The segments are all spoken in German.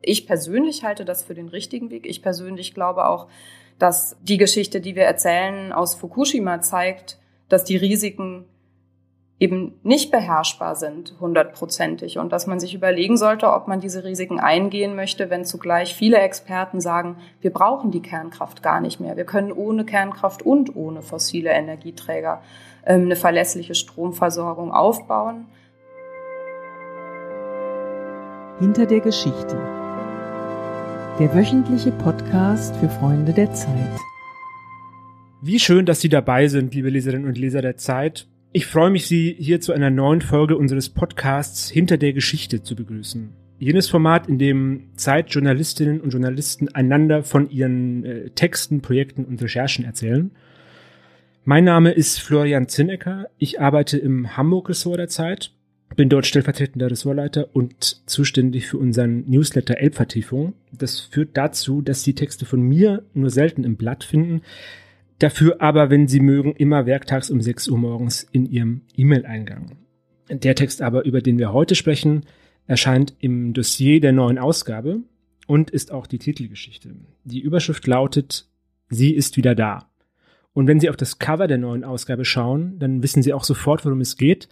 Ich persönlich halte das für den richtigen Weg. Ich persönlich glaube auch, dass die Geschichte, die wir erzählen, aus Fukushima zeigt, dass die Risiken eben nicht beherrschbar sind, hundertprozentig. Und dass man sich überlegen sollte, ob man diese Risiken eingehen möchte, wenn zugleich viele Experten sagen, wir brauchen die Kernkraft gar nicht mehr. Wir können ohne Kernkraft und ohne fossile Energieträger ähm, eine verlässliche Stromversorgung aufbauen. Hinter der Geschichte. Der wöchentliche Podcast für Freunde der Zeit. Wie schön, dass Sie dabei sind, liebe Leserinnen und Leser der Zeit. Ich freue mich, Sie hier zu einer neuen Folge unseres Podcasts Hinter der Geschichte zu begrüßen. Jenes Format, in dem Zeitjournalistinnen und Journalisten einander von ihren äh, Texten, Projekten und Recherchen erzählen. Mein Name ist Florian Zinnecker. Ich arbeite im Hamburg-Ressort der Zeit, bin dort stellvertretender Ressortleiter und zuständig für unseren Newsletter Elbvertiefung. Das führt dazu, dass Sie Texte von mir nur selten im Blatt finden, Dafür aber, wenn Sie mögen, immer werktags um 6 Uhr morgens in Ihrem E-Mail-Eingang. Der Text aber, über den wir heute sprechen, erscheint im Dossier der neuen Ausgabe und ist auch die Titelgeschichte. Die Überschrift lautet Sie ist wieder da. Und wenn Sie auf das Cover der neuen Ausgabe schauen, dann wissen Sie auch sofort, worum es geht.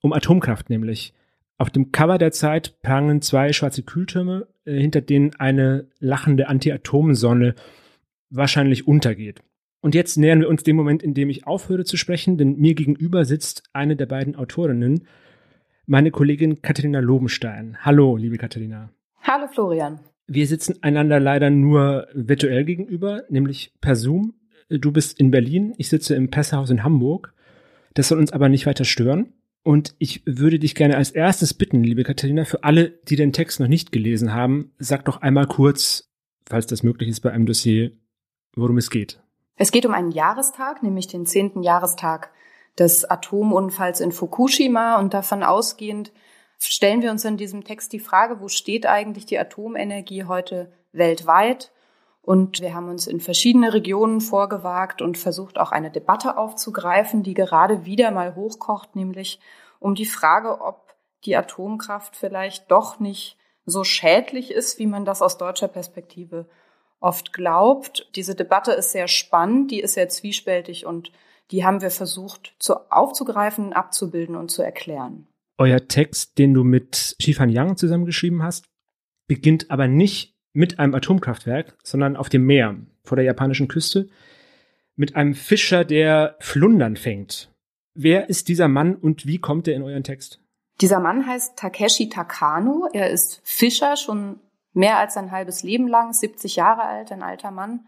Um Atomkraft nämlich. Auf dem Cover der Zeit prangen zwei schwarze Kühltürme, äh, hinter denen eine lachende Anti-Atom-Sonne wahrscheinlich untergeht. Und jetzt nähern wir uns dem Moment, in dem ich aufhöre zu sprechen, denn mir gegenüber sitzt eine der beiden Autorinnen, meine Kollegin Katharina Lobenstein. Hallo, liebe Katharina. Hallo, Florian. Wir sitzen einander leider nur virtuell gegenüber, nämlich per Zoom. Du bist in Berlin, ich sitze im Pressehaus in Hamburg. Das soll uns aber nicht weiter stören. Und ich würde dich gerne als erstes bitten, liebe Katharina, für alle, die den Text noch nicht gelesen haben, sag doch einmal kurz, falls das möglich ist bei einem Dossier, worum es geht. Es geht um einen Jahrestag, nämlich den zehnten Jahrestag des Atomunfalls in Fukushima und davon ausgehend stellen wir uns in diesem Text die Frage, wo steht eigentlich die Atomenergie heute weltweit? Und wir haben uns in verschiedene Regionen vorgewagt und versucht auch eine Debatte aufzugreifen, die gerade wieder mal hochkocht, nämlich um die Frage, ob die Atomkraft vielleicht doch nicht so schädlich ist, wie man das aus deutscher Perspektive oft glaubt. Diese Debatte ist sehr spannend, die ist sehr zwiespältig und die haben wir versucht zu, aufzugreifen, abzubilden und zu erklären. Euer Text, den du mit Shifan Yang zusammengeschrieben hast, beginnt aber nicht mit einem Atomkraftwerk, sondern auf dem Meer vor der japanischen Küste mit einem Fischer, der Flundern fängt. Wer ist dieser Mann und wie kommt er in euren Text? Dieser Mann heißt Takeshi Takano. Er ist Fischer schon mehr als ein halbes Leben lang, 70 Jahre alt, ein alter Mann,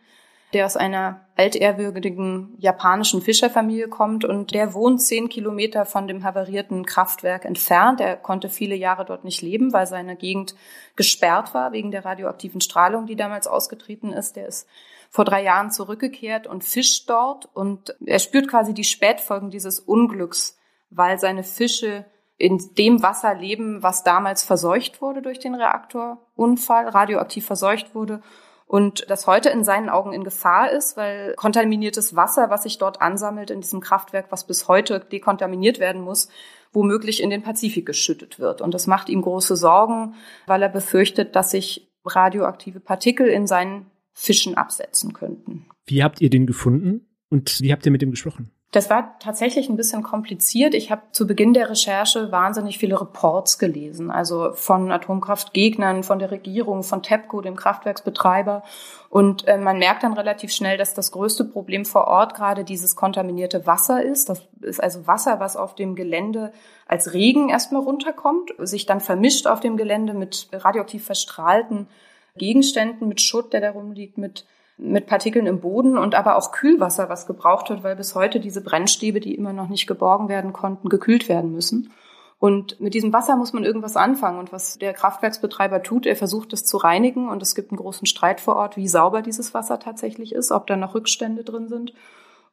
der aus einer altehrwürdigen japanischen Fischerfamilie kommt und der wohnt zehn Kilometer von dem havarierten Kraftwerk entfernt. Er konnte viele Jahre dort nicht leben, weil seine Gegend gesperrt war wegen der radioaktiven Strahlung, die damals ausgetreten ist. Der ist vor drei Jahren zurückgekehrt und fischt dort und er spürt quasi die Spätfolgen dieses Unglücks, weil seine Fische in dem Wasser leben, was damals verseucht wurde durch den Reaktorunfall, radioaktiv verseucht wurde und das heute in seinen Augen in Gefahr ist, weil kontaminiertes Wasser, was sich dort ansammelt in diesem Kraftwerk, was bis heute dekontaminiert werden muss, womöglich in den Pazifik geschüttet wird. Und das macht ihm große Sorgen, weil er befürchtet, dass sich radioaktive Partikel in seinen Fischen absetzen könnten. Wie habt ihr den gefunden und wie habt ihr mit ihm gesprochen? Das war tatsächlich ein bisschen kompliziert. Ich habe zu Beginn der Recherche wahnsinnig viele Reports gelesen, also von Atomkraftgegnern, von der Regierung, von TEPCO, dem Kraftwerksbetreiber. Und äh, man merkt dann relativ schnell, dass das größte Problem vor Ort gerade dieses kontaminierte Wasser ist. Das ist also Wasser, was auf dem Gelände als Regen erstmal runterkommt, sich dann vermischt auf dem Gelände mit radioaktiv verstrahlten Gegenständen, mit Schutt, der da rumliegt, mit mit Partikeln im Boden und aber auch Kühlwasser, was gebraucht wird, weil bis heute diese Brennstäbe, die immer noch nicht geborgen werden konnten, gekühlt werden müssen. Und mit diesem Wasser muss man irgendwas anfangen. Und was der Kraftwerksbetreiber tut, er versucht es zu reinigen. Und es gibt einen großen Streit vor Ort, wie sauber dieses Wasser tatsächlich ist, ob da noch Rückstände drin sind.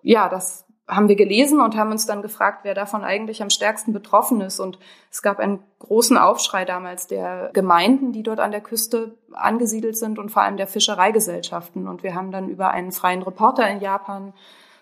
Ja, das haben wir gelesen und haben uns dann gefragt, wer davon eigentlich am stärksten betroffen ist. Und es gab einen großen Aufschrei damals der Gemeinden, die dort an der Küste angesiedelt sind und vor allem der Fischereigesellschaften. Und wir haben dann über einen freien Reporter in Japan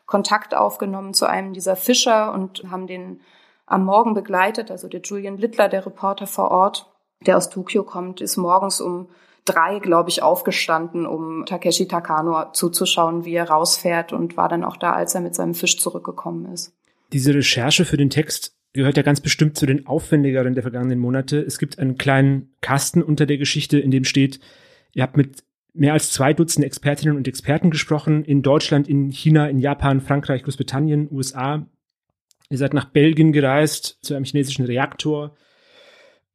Kontakt aufgenommen zu einem dieser Fischer und haben den am Morgen begleitet, also der Julian Littler, der Reporter vor Ort, der aus Tokio kommt, ist morgens um drei, glaube ich, aufgestanden, um Takeshi Takano zuzuschauen, wie er rausfährt und war dann auch da, als er mit seinem Fisch zurückgekommen ist. Diese Recherche für den Text gehört ja ganz bestimmt zu den aufwendigeren der vergangenen Monate. Es gibt einen kleinen Kasten unter der Geschichte, in dem steht, ihr habt mit mehr als zwei Dutzend Expertinnen und Experten gesprochen, in Deutschland, in China, in Japan, Frankreich, Großbritannien, USA. Ihr seid nach Belgien gereist zu einem chinesischen Reaktor.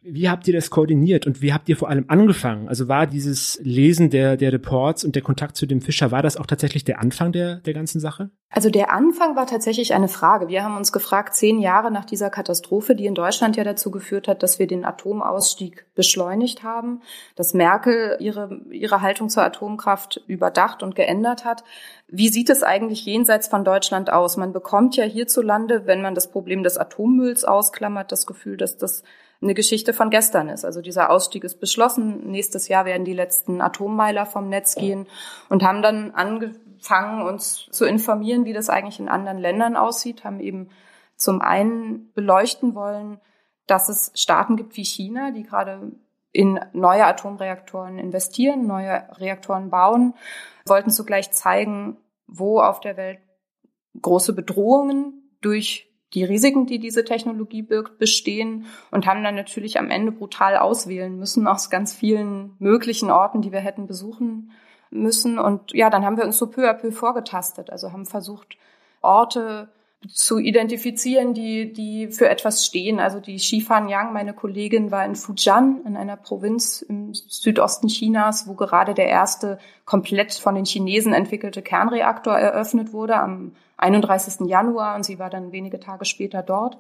Wie habt ihr das koordiniert und wie habt ihr vor allem angefangen? Also war dieses Lesen der, der Reports und der Kontakt zu dem Fischer, war das auch tatsächlich der Anfang der, der ganzen Sache? Also der Anfang war tatsächlich eine Frage. Wir haben uns gefragt, zehn Jahre nach dieser Katastrophe, die in Deutschland ja dazu geführt hat, dass wir den Atomausstieg beschleunigt haben, dass Merkel ihre, ihre Haltung zur Atomkraft überdacht und geändert hat. Wie sieht es eigentlich jenseits von Deutschland aus? Man bekommt ja hierzulande, wenn man das Problem des Atommülls ausklammert, das Gefühl, dass das eine Geschichte von gestern ist. Also dieser Ausstieg ist beschlossen. Nächstes Jahr werden die letzten Atommeiler vom Netz gehen und haben dann angefangen, uns zu informieren, wie das eigentlich in anderen Ländern aussieht, haben eben zum einen beleuchten wollen, dass es Staaten gibt wie China, die gerade in neue Atomreaktoren investieren, neue Reaktoren bauen, wollten zugleich zeigen, wo auf der Welt große Bedrohungen durch die Risiken, die diese Technologie birgt, bestehen und haben dann natürlich am Ende brutal auswählen müssen aus ganz vielen möglichen Orten, die wir hätten besuchen müssen. Und ja, dann haben wir uns so peu à peu vorgetastet. Also haben versucht, Orte zu identifizieren, die, die für etwas stehen. Also die Xifan Yang, meine Kollegin, war in Fujian, in einer Provinz im Südosten Chinas, wo gerade der erste komplett von den Chinesen entwickelte Kernreaktor eröffnet wurde am 31. Januar und sie war dann wenige Tage später dort.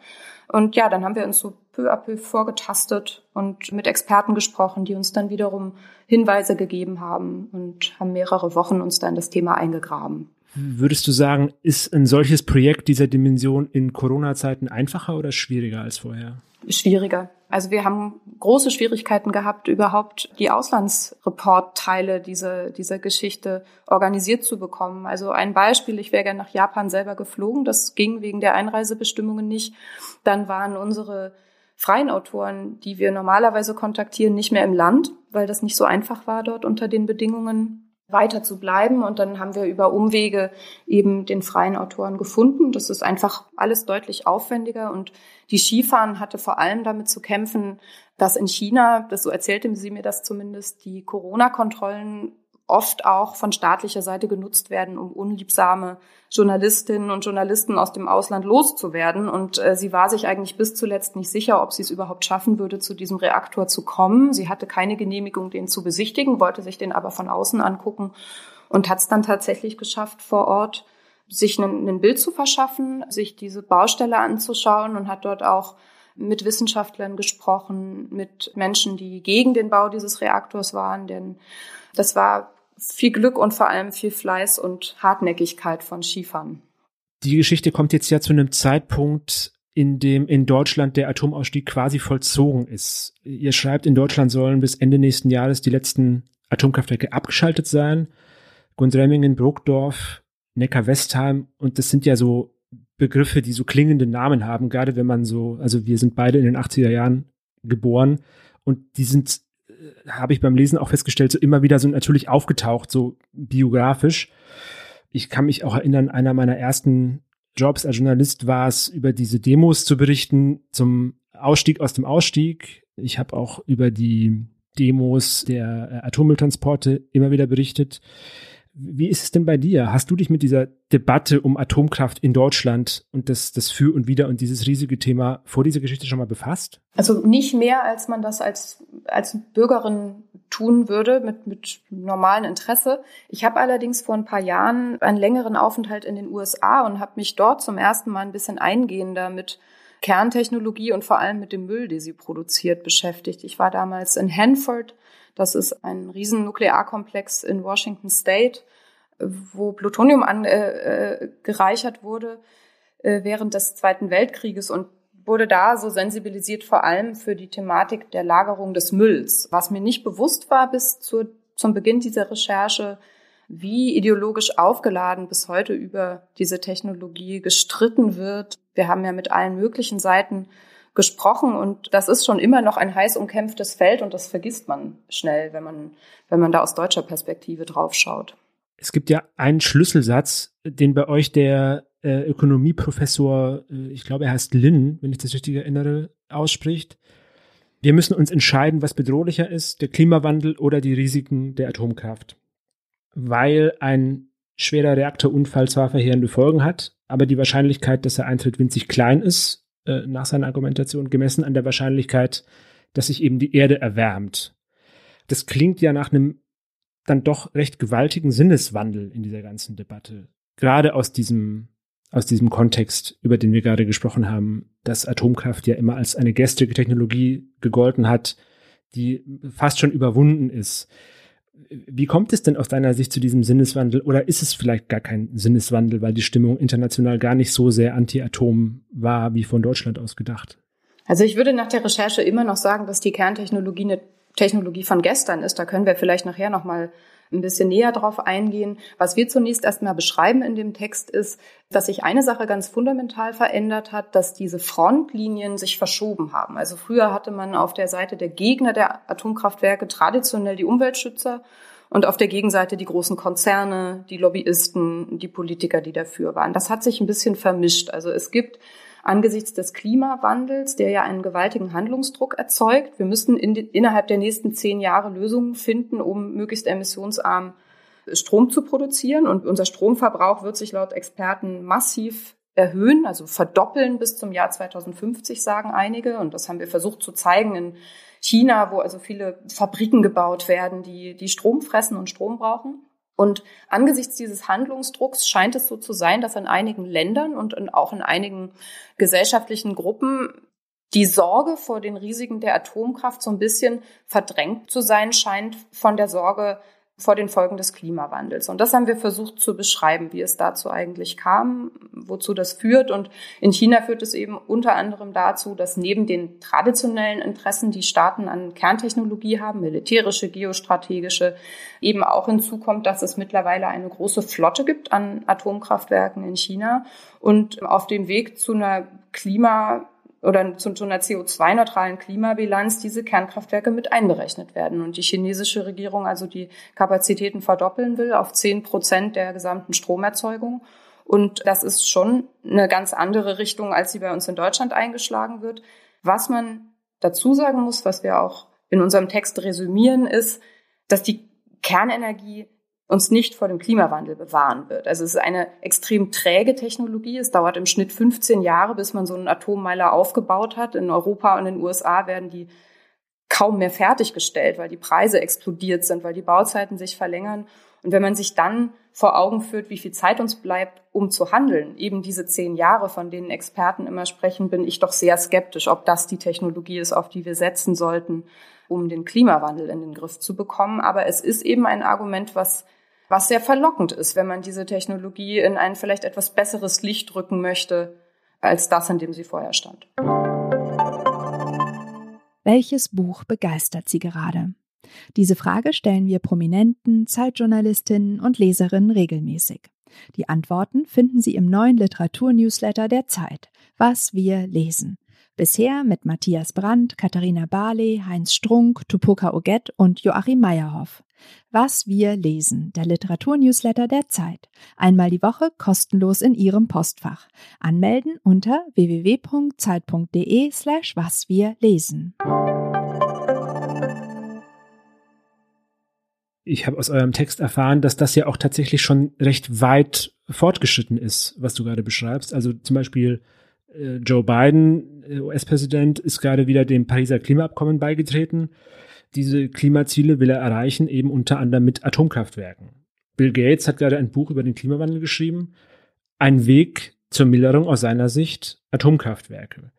Und ja, dann haben wir uns so peu à peu vorgetastet und mit Experten gesprochen, die uns dann wiederum Hinweise gegeben haben und haben mehrere Wochen uns dann das Thema eingegraben. Würdest du sagen, ist ein solches Projekt dieser Dimension in Corona-Zeiten einfacher oder schwieriger als vorher? Schwieriger. Also wir haben große Schwierigkeiten gehabt, überhaupt die Auslandsreportteile dieser, dieser Geschichte organisiert zu bekommen. Also ein Beispiel, ich wäre gerne nach Japan selber geflogen, das ging wegen der Einreisebestimmungen nicht. Dann waren unsere freien Autoren, die wir normalerweise kontaktieren, nicht mehr im Land, weil das nicht so einfach war dort unter den Bedingungen weiter zu bleiben. Und dann haben wir über Umwege eben den freien Autoren gefunden. Das ist einfach alles deutlich aufwendiger. Und die Skifahren hatte vor allem damit zu kämpfen, dass in China, das so erzählte sie mir das zumindest, die Corona-Kontrollen oft auch von staatlicher Seite genutzt werden, um unliebsame Journalistinnen und Journalisten aus dem Ausland loszuwerden. Und äh, sie war sich eigentlich bis zuletzt nicht sicher, ob sie es überhaupt schaffen würde, zu diesem Reaktor zu kommen. Sie hatte keine Genehmigung, den zu besichtigen, wollte sich den aber von außen angucken und hat es dann tatsächlich geschafft, vor Ort sich ein, ein Bild zu verschaffen, sich diese Baustelle anzuschauen und hat dort auch mit Wissenschaftlern gesprochen, mit Menschen, die gegen den Bau dieses Reaktors waren, denn das war viel Glück und vor allem viel Fleiß und Hartnäckigkeit von Skifahren. Die Geschichte kommt jetzt ja zu einem Zeitpunkt, in dem in Deutschland der Atomausstieg quasi vollzogen ist. Ihr schreibt, in Deutschland sollen bis Ende nächsten Jahres die letzten Atomkraftwerke abgeschaltet sein. Gundremmingen, Bruckdorf, Neckar-Westheim und das sind ja so Begriffe, die so klingende Namen haben, gerade wenn man so, also wir sind beide in den 80er Jahren geboren und die sind habe ich beim Lesen auch festgestellt, so immer wieder so natürlich aufgetaucht, so biografisch. Ich kann mich auch erinnern, einer meiner ersten Jobs als Journalist war es, über diese Demos zu berichten zum Ausstieg aus dem Ausstieg. Ich habe auch über die Demos der äh, Atommülltransporte immer wieder berichtet. Wie ist es denn bei dir? Hast du dich mit dieser Debatte um Atomkraft in Deutschland und das, das Für und Wider und dieses riesige Thema vor dieser Geschichte schon mal befasst? Also nicht mehr, als man das als, als Bürgerin tun würde, mit, mit normalem Interesse. Ich habe allerdings vor ein paar Jahren einen längeren Aufenthalt in den USA und habe mich dort zum ersten Mal ein bisschen eingehender mit Kerntechnologie und vor allem mit dem Müll, den sie produziert, beschäftigt. Ich war damals in Hanford das ist ein riesen Nuklearkomplex in Washington State, wo Plutonium angereichert äh, wurde äh, während des Zweiten Weltkrieges und wurde da so sensibilisiert vor allem für die Thematik der Lagerung des Mülls. Was mir nicht bewusst war bis zur, zum Beginn dieser Recherche, wie ideologisch aufgeladen bis heute über diese Technologie gestritten wird. Wir haben ja mit allen möglichen Seiten gesprochen und das ist schon immer noch ein heiß umkämpftes Feld und das vergisst man schnell, wenn man, wenn man da aus deutscher Perspektive drauf schaut. Es gibt ja einen Schlüsselsatz, den bei euch der äh, Ökonomieprofessor, äh, ich glaube, er heißt Lin, wenn ich das richtig erinnere, ausspricht. Wir müssen uns entscheiden, was bedrohlicher ist, der Klimawandel oder die Risiken der Atomkraft. Weil ein schwerer Reaktorunfall zwar verheerende Folgen hat, aber die Wahrscheinlichkeit, dass er eintritt, winzig klein ist, äh, nach seiner Argumentation, gemessen an der Wahrscheinlichkeit, dass sich eben die Erde erwärmt. Das klingt ja nach einem dann doch recht gewaltigen Sinneswandel in dieser ganzen Debatte. Gerade aus diesem aus diesem Kontext, über den wir gerade gesprochen haben, dass Atomkraft ja immer als eine gestrige Technologie gegolten hat, die fast schon überwunden ist. Wie kommt es denn aus deiner Sicht zu diesem Sinneswandel oder ist es vielleicht gar kein Sinneswandel, weil die Stimmung international gar nicht so sehr anti-Atom war, wie von Deutschland aus gedacht? Also ich würde nach der Recherche immer noch sagen, dass die Kerntechnologie eine Technologie von gestern ist. Da können wir vielleicht nachher noch mal ein bisschen näher drauf eingehen. Was wir zunächst erstmal beschreiben in dem Text ist, dass sich eine Sache ganz fundamental verändert hat, dass diese Frontlinien sich verschoben haben. Also früher hatte man auf der Seite der Gegner der Atomkraftwerke traditionell die Umweltschützer und auf der Gegenseite die großen Konzerne, die Lobbyisten, die Politiker, die dafür waren. Das hat sich ein bisschen vermischt. Also es gibt angesichts des Klimawandels, der ja einen gewaltigen Handlungsdruck erzeugt. Wir müssen in die, innerhalb der nächsten zehn Jahre Lösungen finden, um möglichst emissionsarm Strom zu produzieren. Und unser Stromverbrauch wird sich laut Experten massiv erhöhen, also verdoppeln bis zum Jahr 2050, sagen einige. Und das haben wir versucht zu zeigen in China, wo also viele Fabriken gebaut werden, die, die Strom fressen und Strom brauchen. Und angesichts dieses Handlungsdrucks scheint es so zu sein, dass in einigen Ländern und auch in einigen gesellschaftlichen Gruppen die Sorge vor den Risiken der Atomkraft so ein bisschen verdrängt zu sein scheint von der Sorge vor den Folgen des Klimawandels. Und das haben wir versucht zu beschreiben, wie es dazu eigentlich kam, wozu das führt. Und in China führt es eben unter anderem dazu, dass neben den traditionellen Interessen, die Staaten an Kerntechnologie haben, militärische, geostrategische, eben auch hinzukommt, dass es mittlerweile eine große Flotte gibt an Atomkraftwerken in China. Und auf dem Weg zu einer Klima oder zu, zu einer CO2-neutralen Klimabilanz diese Kernkraftwerke mit einberechnet werden. Und die chinesische Regierung also die Kapazitäten verdoppeln will auf zehn Prozent der gesamten Stromerzeugung. Und das ist schon eine ganz andere Richtung, als sie bei uns in Deutschland eingeschlagen wird. Was man dazu sagen muss, was wir auch in unserem Text resümieren, ist, dass die Kernenergie uns nicht vor dem Klimawandel bewahren wird. Also es ist eine extrem träge Technologie. Es dauert im Schnitt 15 Jahre, bis man so einen Atommeiler aufgebaut hat. In Europa und in den USA werden die kaum mehr fertiggestellt, weil die Preise explodiert sind, weil die Bauzeiten sich verlängern. Und wenn man sich dann vor Augen führt, wie viel Zeit uns bleibt, um zu handeln, eben diese zehn Jahre, von denen Experten immer sprechen, bin ich doch sehr skeptisch, ob das die Technologie ist, auf die wir setzen sollten, um den Klimawandel in den Griff zu bekommen. Aber es ist eben ein Argument, was was sehr verlockend ist, wenn man diese Technologie in ein vielleicht etwas besseres Licht rücken möchte, als das, in dem sie vorher stand. Welches Buch begeistert Sie gerade? Diese Frage stellen wir Prominenten, Zeitjournalistinnen und Leserinnen regelmäßig. Die Antworten finden Sie im neuen Literaturnewsletter der Zeit, Was wir lesen. Bisher mit Matthias Brandt, Katharina Barley, Heinz Strunk, Tupoka Oget und Joachim Meyerhoff. Was wir lesen, der Literaturnewsletter der Zeit. Einmal die Woche kostenlos in Ihrem Postfach. Anmelden unter www.zeit.de slash was wir lesen. Ich habe aus eurem Text erfahren, dass das ja auch tatsächlich schon recht weit fortgeschritten ist, was du gerade beschreibst. Also zum Beispiel äh, Joe Biden, äh, US-Präsident, ist gerade wieder dem Pariser Klimaabkommen beigetreten. Diese Klimaziele will er erreichen, eben unter anderem mit Atomkraftwerken. Bill Gates hat gerade ein Buch über den Klimawandel geschrieben. Ein Weg zur Milderung aus seiner Sicht Atomkraftwerke.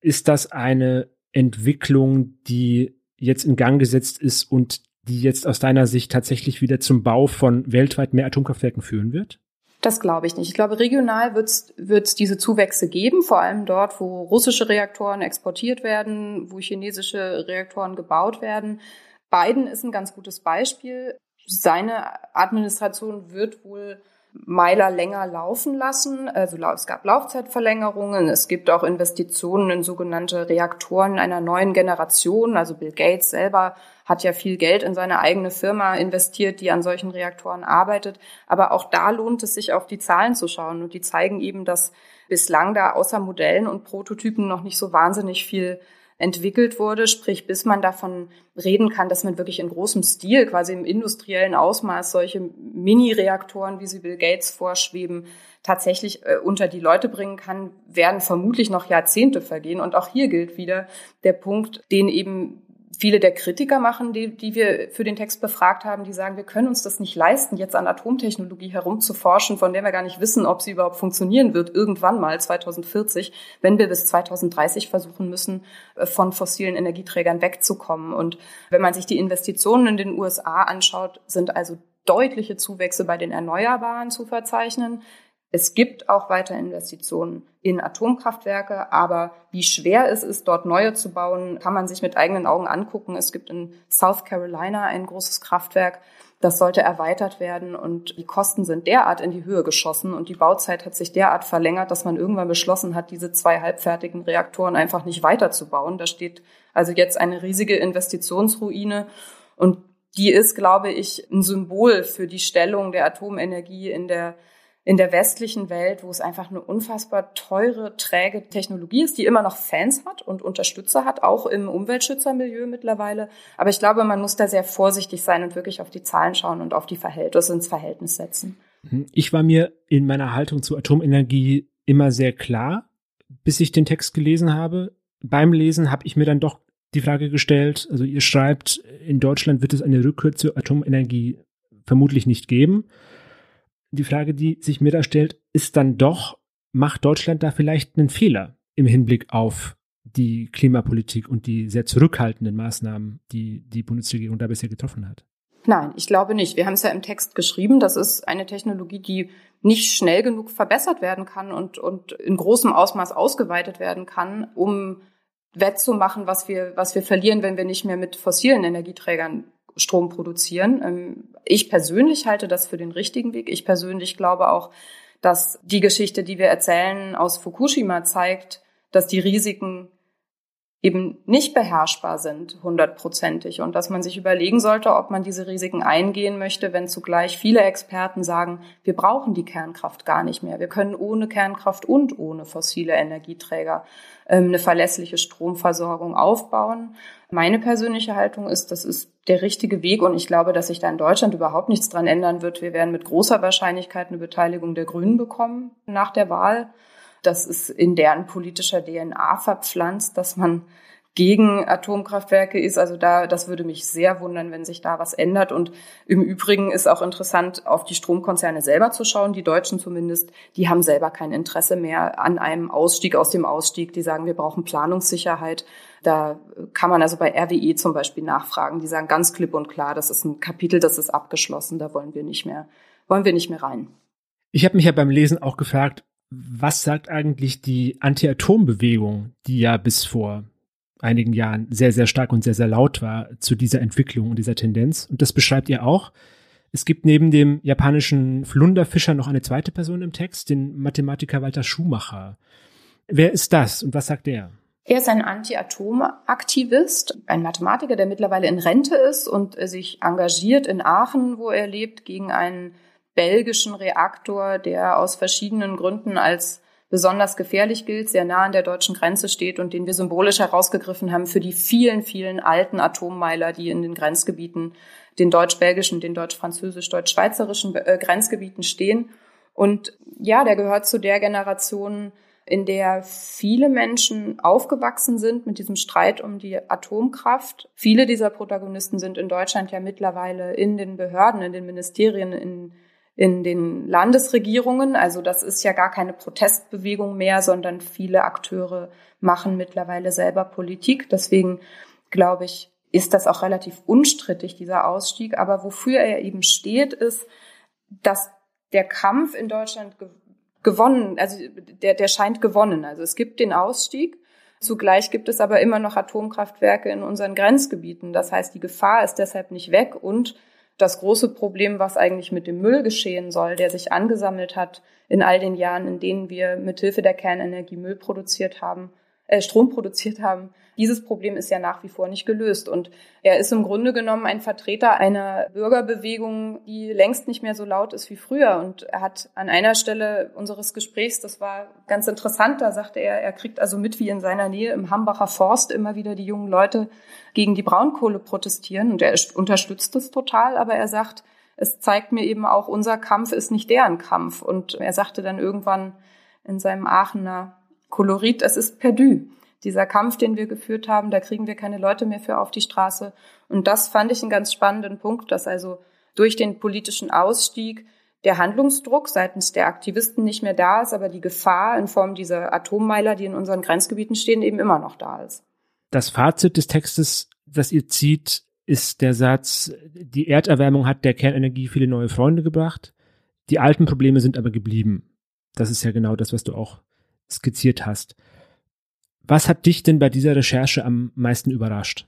Ist das eine Entwicklung, die jetzt in Gang gesetzt ist und die jetzt aus deiner Sicht tatsächlich wieder zum Bau von weltweit mehr Atomkraftwerken führen wird? Das glaube ich nicht. Ich glaube, regional wird es diese Zuwächse geben, vor allem dort, wo russische Reaktoren exportiert werden, wo chinesische Reaktoren gebaut werden. Biden ist ein ganz gutes Beispiel. Seine Administration wird wohl Meiler länger laufen lassen. Also es gab Laufzeitverlängerungen, es gibt auch Investitionen in sogenannte Reaktoren einer neuen Generation. Also Bill Gates selber hat ja viel Geld in seine eigene Firma investiert, die an solchen Reaktoren arbeitet. Aber auch da lohnt es sich auf die Zahlen zu schauen und die zeigen eben, dass bislang da außer Modellen und Prototypen noch nicht so wahnsinnig viel entwickelt wurde, sprich bis man davon reden kann, dass man wirklich in großem Stil, quasi im industriellen Ausmaß solche Mini-Reaktoren, wie sie Bill Gates vorschweben, tatsächlich äh, unter die Leute bringen kann, werden vermutlich noch Jahrzehnte vergehen. Und auch hier gilt wieder der Punkt, den eben viele der Kritiker machen, die, die wir für den Text befragt haben, die sagen, wir können uns das nicht leisten, jetzt an Atomtechnologie herumzuforschen, von der wir gar nicht wissen, ob sie überhaupt funktionieren wird, irgendwann mal 2040, wenn wir bis 2030 versuchen müssen, äh, von fossilen Energieträgern wegzukommen. Und wenn man sich die Investitionen in den USA anschaut, sind also deutliche Zuwächse bei den Erneuerbaren zu verzeichnen. Es gibt auch weiter Investitionen in Atomkraftwerke, aber wie schwer es ist, dort neue zu bauen, kann man sich mit eigenen Augen angucken. Es gibt in South Carolina ein großes Kraftwerk, das sollte erweitert werden und die Kosten sind derart in die Höhe geschossen und die Bauzeit hat sich derart verlängert, dass man irgendwann beschlossen hat, diese zwei halbfertigen Reaktoren einfach nicht weiterzubauen. Da steht also jetzt eine riesige Investitionsruine und die ist, glaube ich, ein Symbol für die Stellung der Atomenergie in der in der westlichen Welt, wo es einfach eine unfassbar teure, träge Technologie ist, die immer noch Fans hat und Unterstützer hat, auch im Umweltschützermilieu mittlerweile. Aber ich glaube, man muss da sehr vorsichtig sein und wirklich auf die Zahlen schauen und auf die Verhältnisse ins Verhältnis setzen. Mhm. Ich war mir in meiner Haltung zu Atomenergie immer sehr klar, bis ich den Text gelesen habe. Beim Lesen habe ich mir dann doch die Frage gestellt, also ihr schreibt, in Deutschland wird es eine Rückkehr zur Atomenergie vermutlich nicht geben die Frage, die sich mir da stellt, ist dann doch, macht Deutschland da vielleicht einen Fehler im Hinblick auf die Klimapolitik und die sehr zurückhaltenden Maßnahmen, die die Bundesregierung da bisher getroffen hat? Nein, ich glaube nicht. Wir haben es ja im Text geschrieben. Das ist eine Technologie, die nicht schnell genug verbessert werden kann und, und in großem Ausmaß ausgeweitet werden kann, um wettzumachen, was wir, was wir verlieren, wenn wir nicht mehr mit fossilen Energieträgern Strom produzieren. Ähm, ich persönlich halte das für den richtigen Weg. Ich persönlich glaube auch, dass die Geschichte, die wir erzählen aus Fukushima zeigt, dass die Risiken eben nicht beherrschbar sind, hundertprozentig. Und dass man sich überlegen sollte, ob man diese Risiken eingehen möchte, wenn zugleich viele Experten sagen, wir brauchen die Kernkraft gar nicht mehr. Wir können ohne Kernkraft und ohne fossile Energieträger ähm, eine verlässliche Stromversorgung aufbauen. Meine persönliche Haltung ist, das ist der richtige Weg und ich glaube, dass sich da in Deutschland überhaupt nichts dran ändern wird. Wir werden mit großer Wahrscheinlichkeit eine Beteiligung der Grünen bekommen nach der Wahl. Das ist in deren politischer DNA verpflanzt, dass man gegen Atomkraftwerke ist. Also da, das würde mich sehr wundern, wenn sich da was ändert. Und im Übrigen ist auch interessant, auf die Stromkonzerne selber zu schauen. Die Deutschen zumindest, die haben selber kein Interesse mehr an einem Ausstieg aus dem Ausstieg. Die sagen, wir brauchen Planungssicherheit. Da kann man also bei RWE zum Beispiel nachfragen. Die sagen ganz klipp und klar, das ist ein Kapitel, das ist abgeschlossen. Da wollen wir nicht mehr, wollen wir nicht mehr rein. Ich habe mich ja beim Lesen auch gefragt, was sagt eigentlich die Anti-Atom-Bewegung, die ja bis vor einigen Jahren sehr, sehr stark und sehr, sehr laut war zu dieser Entwicklung und dieser Tendenz? Und das beschreibt ihr auch. Es gibt neben dem japanischen Flunderfischer noch eine zweite Person im Text, den Mathematiker Walter Schumacher. Wer ist das und was sagt er? Er ist ein Anti-Atom-Aktivist, ein Mathematiker, der mittlerweile in Rente ist und sich engagiert in Aachen, wo er lebt, gegen einen belgischen Reaktor, der aus verschiedenen Gründen als besonders gefährlich gilt, sehr nah an der deutschen Grenze steht und den wir symbolisch herausgegriffen haben für die vielen, vielen alten Atommeiler, die in den Grenzgebieten, den deutsch-belgischen, den deutsch-französisch, deutsch-schweizerischen äh, Grenzgebieten stehen. Und ja, der gehört zu der Generation, in der viele Menschen aufgewachsen sind mit diesem Streit um die Atomkraft. Viele dieser Protagonisten sind in Deutschland ja mittlerweile in den Behörden, in den Ministerien, in in den Landesregierungen. Also das ist ja gar keine Protestbewegung mehr, sondern viele Akteure machen mittlerweile selber Politik. Deswegen glaube ich, ist das auch relativ unstrittig, dieser Ausstieg. Aber wofür er eben steht, ist, dass der Kampf in Deutschland gewonnen, also der, der scheint gewonnen. Also es gibt den Ausstieg. Zugleich gibt es aber immer noch Atomkraftwerke in unseren Grenzgebieten. Das heißt, die Gefahr ist deshalb nicht weg und das große Problem, was eigentlich mit dem Müll geschehen soll, der sich angesammelt hat in all den Jahren, in denen wir mithilfe der Kernenergie Müll produziert haben, äh, Strom produziert haben, dieses Problem ist ja nach wie vor nicht gelöst. Und er ist im Grunde genommen ein Vertreter einer Bürgerbewegung, die längst nicht mehr so laut ist wie früher. Und er hat an einer Stelle unseres Gesprächs, das war ganz interessant, da sagte er, er kriegt also mit, wie in seiner Nähe im Hambacher Forst immer wieder die jungen Leute gegen die Braunkohle protestieren. Und er unterstützt es total, aber er sagt, es zeigt mir eben auch, unser Kampf ist nicht deren Kampf. Und er sagte dann irgendwann in seinem Aachener Kolorit, es ist perdu. Dieser Kampf, den wir geführt haben, da kriegen wir keine Leute mehr für auf die Straße. Und das fand ich einen ganz spannenden Punkt, dass also durch den politischen Ausstieg der Handlungsdruck seitens der Aktivisten nicht mehr da ist, aber die Gefahr in Form dieser Atommeiler, die in unseren Grenzgebieten stehen, eben immer noch da ist. Das Fazit des Textes, das ihr zieht, ist der Satz, die Erderwärmung hat der Kernenergie viele neue Freunde gebracht, die alten Probleme sind aber geblieben. Das ist ja genau das, was du auch skizziert hast. Was hat dich denn bei dieser Recherche am meisten überrascht?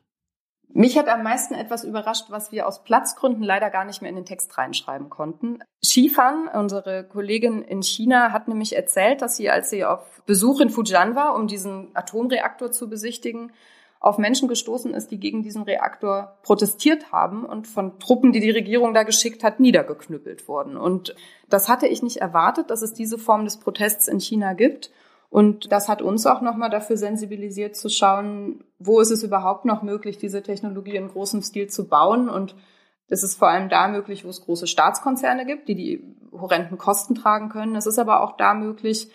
Mich hat am meisten etwas überrascht, was wir aus Platzgründen leider gar nicht mehr in den Text reinschreiben konnten. Shifan, unsere Kollegin in China, hat nämlich erzählt, dass sie, als sie auf Besuch in Fujian war, um diesen Atomreaktor zu besichtigen, auf Menschen gestoßen ist, die gegen diesen Reaktor protestiert haben und von Truppen, die die Regierung da geschickt hat, niedergeknüppelt wurden. Und das hatte ich nicht erwartet, dass es diese Form des Protests in China gibt. Und das hat uns auch nochmal dafür sensibilisiert zu schauen, wo ist es überhaupt noch möglich, diese Technologie in großem Stil zu bauen. Und das ist vor allem da möglich, wo es große Staatskonzerne gibt, die die horrenden Kosten tragen können. Es ist aber auch da möglich,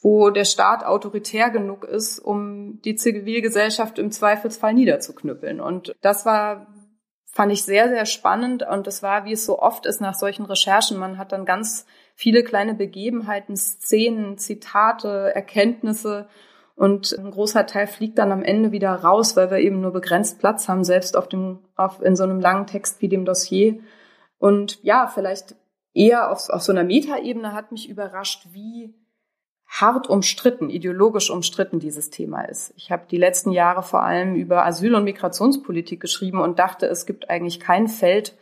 wo der Staat autoritär genug ist, um die Zivilgesellschaft im Zweifelsfall niederzuknüppeln. Und das war, fand ich sehr, sehr spannend. Und das war, wie es so oft ist nach solchen Recherchen. Man hat dann ganz viele kleine Begebenheiten, Szenen, Zitate, Erkenntnisse und ein großer Teil fliegt dann am Ende wieder raus, weil wir eben nur begrenzt Platz haben, selbst auf dem, auf, in so einem langen Text wie dem Dossier. Und ja, vielleicht eher auf, auf so einer Metaebene hat mich überrascht, wie hart umstritten, ideologisch umstritten dieses Thema ist. Ich habe die letzten Jahre vor allem über Asyl- und Migrationspolitik geschrieben und dachte, es gibt eigentlich kein Feld,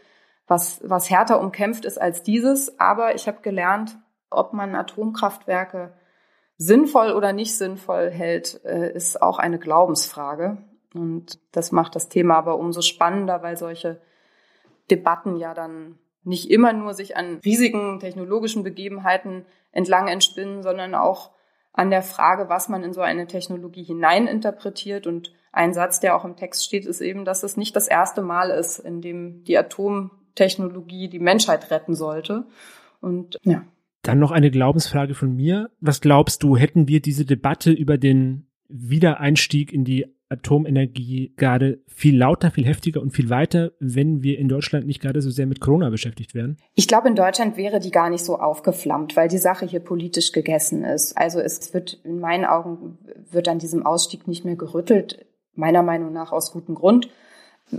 was, was härter umkämpft ist als dieses. Aber ich habe gelernt, ob man Atomkraftwerke sinnvoll oder nicht sinnvoll hält, äh, ist auch eine Glaubensfrage. Und das macht das Thema aber umso spannender, weil solche Debatten ja dann nicht immer nur sich an riesigen technologischen Begebenheiten entlang entspinnen, sondern auch an der Frage, was man in so eine Technologie hineininterpretiert. Und ein Satz, der auch im Text steht, ist eben, dass es nicht das erste Mal ist, in dem die Atom Technologie die Menschheit retten sollte. Und ja. Dann noch eine Glaubensfrage von mir. Was glaubst du, hätten wir diese Debatte über den Wiedereinstieg in die Atomenergie gerade viel lauter, viel heftiger und viel weiter, wenn wir in Deutschland nicht gerade so sehr mit Corona beschäftigt wären? Ich glaube, in Deutschland wäre die gar nicht so aufgeflammt, weil die Sache hier politisch gegessen ist. Also es wird in meinen Augen wird an diesem Ausstieg nicht mehr gerüttelt, meiner Meinung nach aus gutem Grund.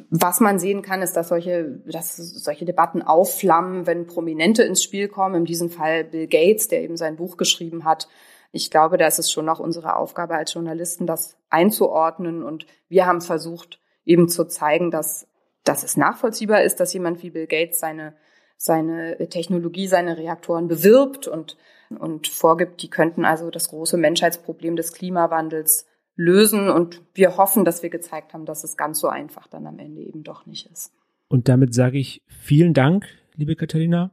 Was man sehen kann, ist, dass solche, dass solche Debatten aufflammen, wenn Prominente ins Spiel kommen. In diesem Fall Bill Gates, der eben sein Buch geschrieben hat. Ich glaube, da ist es schon auch unsere Aufgabe als Journalisten, das einzuordnen. Und wir haben versucht, eben zu zeigen, dass, dass es nachvollziehbar ist, dass jemand wie Bill Gates seine, seine Technologie, seine Reaktoren bewirbt und, und vorgibt, die könnten also das große Menschheitsproblem des Klimawandels lösen. Und wir hoffen, dass wir gezeigt haben, dass es ganz so einfach dann am Ende eben doch nicht ist. Und damit sage ich vielen Dank, liebe Katharina.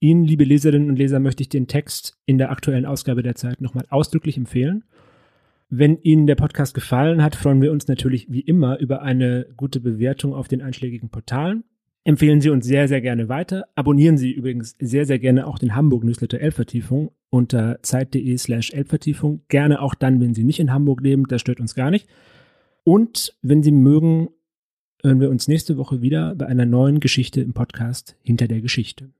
Ihnen, liebe Leserinnen und Leser, möchte ich den Text in der aktuellen Ausgabe der Zeit nochmal ausdrücklich empfehlen. Wenn Ihnen der Podcast gefallen hat, freuen wir uns natürlich wie immer über eine gute Bewertung auf den einschlägigen Portalen. Empfehlen Sie uns sehr, sehr gerne weiter. Abonnieren Sie übrigens sehr, sehr gerne auch den Hamburg Newsletter Elbvertiefung unter zeit.de slash Elbvertiefung. Gerne auch dann, wenn Sie nicht in Hamburg leben. Das stört uns gar nicht. Und wenn Sie mögen, hören wir uns nächste Woche wieder bei einer neuen Geschichte im Podcast Hinter der Geschichte.